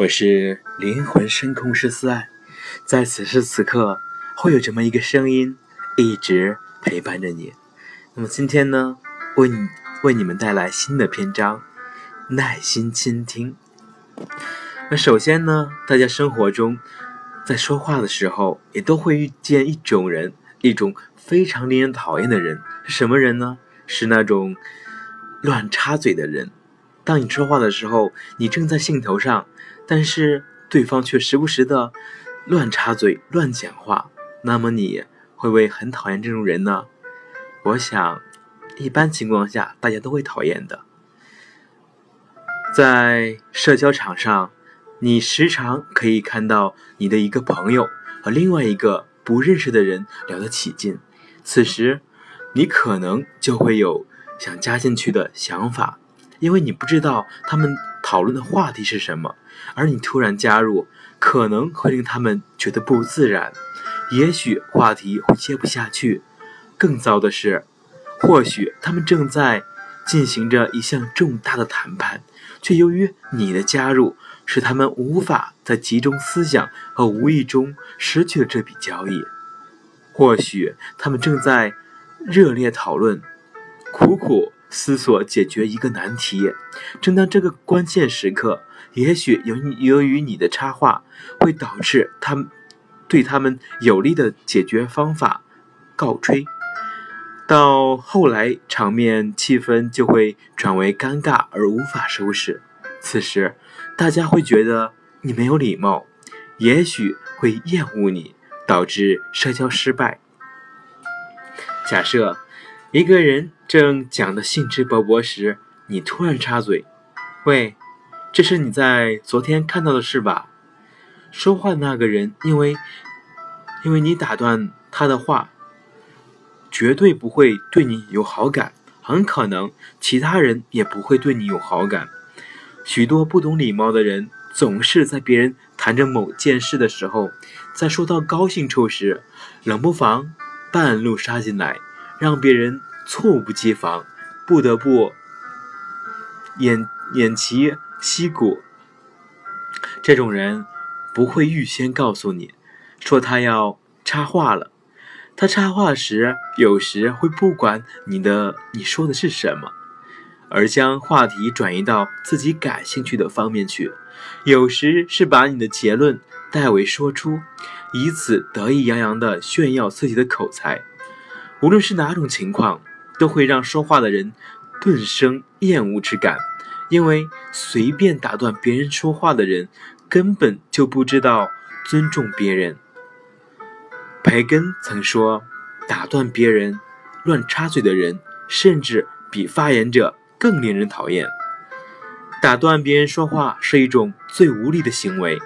我是灵魂深空十四爱，在此时此刻，会有这么一个声音一直陪伴着你。那么今天呢，为你为你们带来新的篇章，耐心倾听。那首先呢，大家生活中在说话的时候，也都会遇见一种人，一种非常令人讨厌的人。是什么人呢？是那种乱插嘴的人。当你说话的时候，你正在兴头上。但是对方却时不时的乱插嘴、乱讲话，那么你会不会很讨厌这种人呢？我想，一般情况下大家都会讨厌的。在社交场上，你时常可以看到你的一个朋友和另外一个不认识的人聊得起劲，此时你可能就会有想加进去的想法，因为你不知道他们。讨论的话题是什么？而你突然加入，可能会令他们觉得不自然，也许话题会接不下去。更糟的是，或许他们正在进行着一项重大的谈判，却由于你的加入，使他们无法再集中思想，和无意中失去了这笔交易。或许他们正在热烈讨论，苦苦。思索解决一个难题，正当这个关键时刻，也许由由于你的插话，会导致他们对他们有利的解决方法告吹，到后来场面气氛就会转为尴尬而无法收拾。此时，大家会觉得你没有礼貌，也许会厌恶你，导致社交失败。假设。一个人正讲得兴致勃勃时，你突然插嘴：“喂，这是你在昨天看到的事吧？”说话的那个人因为因为你打断他的话，绝对不会对你有好感，很可能其他人也不会对你有好感。许多不懂礼貌的人，总是在别人谈着某件事的时候，在说到高兴处时，冷不防半路杀进来。让别人猝不及防，不得不偃偃旗息鼓。这种人不会预先告诉你，说他要插话了。他插话时，有时会不管你的你说的是什么，而将话题转移到自己感兴趣的方面去。有时是把你的结论代为说出，以此得意洋洋地炫耀自己的口才。无论是哪种情况，都会让说话的人顿生厌恶之感，因为随便打断别人说话的人，根本就不知道尊重别人。培根曾说：“打断别人、乱插嘴的人，甚至比发言者更令人讨厌。”打断别人说话是一种最无力的行为。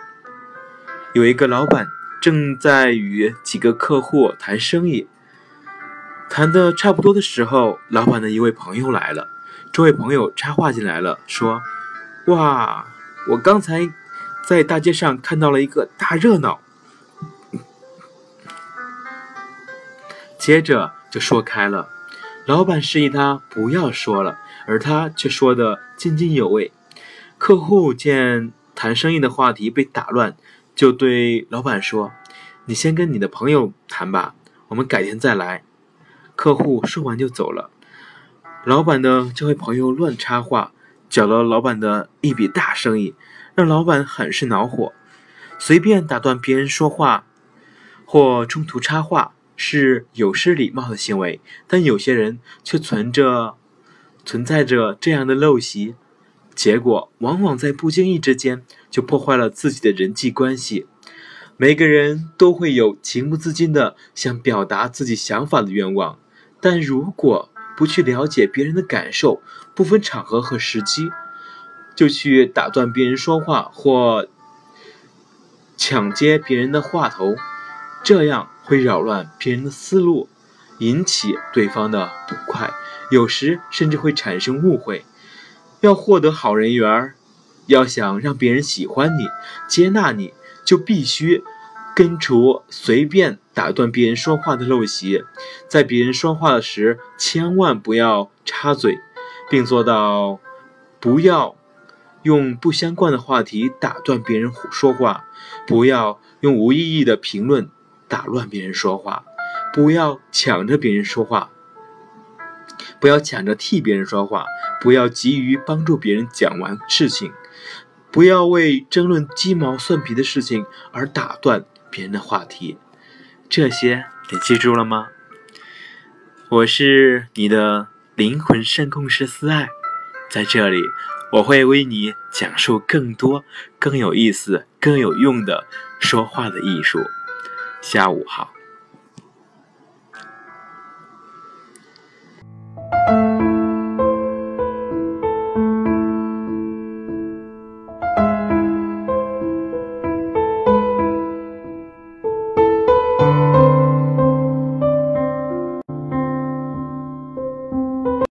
有一个老板正在与几个客户谈生意。谈的差不多的时候，老板的一位朋友来了。这位朋友插话进来了，说：“哇，我刚才在大街上看到了一个大热闹。”接着就说开了。老板示意他不要说了，而他却说的津津有味。客户见谈生意的话题被打乱，就对老板说：“你先跟你的朋友谈吧，我们改天再来。”客户说完就走了。老板呢这位朋友乱插话，搅了老板的一笔大生意，让老板很是恼火。随便打断别人说话或中途插话是有失礼貌的行为，但有些人却存着存在着这样的陋习，结果往往在不经意之间就破坏了自己的人际关系。每个人都会有情不自禁的想表达自己想法的愿望。但如果不去了解别人的感受，不分场合和时机，就去打断别人说话或抢接别人的话头，这样会扰乱别人的思路，引起对方的不快，有时甚至会产生误会。要获得好人缘，要想让别人喜欢你、接纳你，就必须。根除随便打断别人说话的陋习，在别人说话时千万不要插嘴，并做到不要用不相关的话题打断别人说话，不要用无意义的评论打乱别人说话，不要抢着别人说话，不要抢着替别人说话，不要急于帮助别人讲完事情，不要为争论鸡毛蒜皮的事情而打断别人的话题，这些你记住了吗？我是你的灵魂声控师思爱，在这里我会为你讲述更多、更有意思、更有用的说话的艺术。下午好。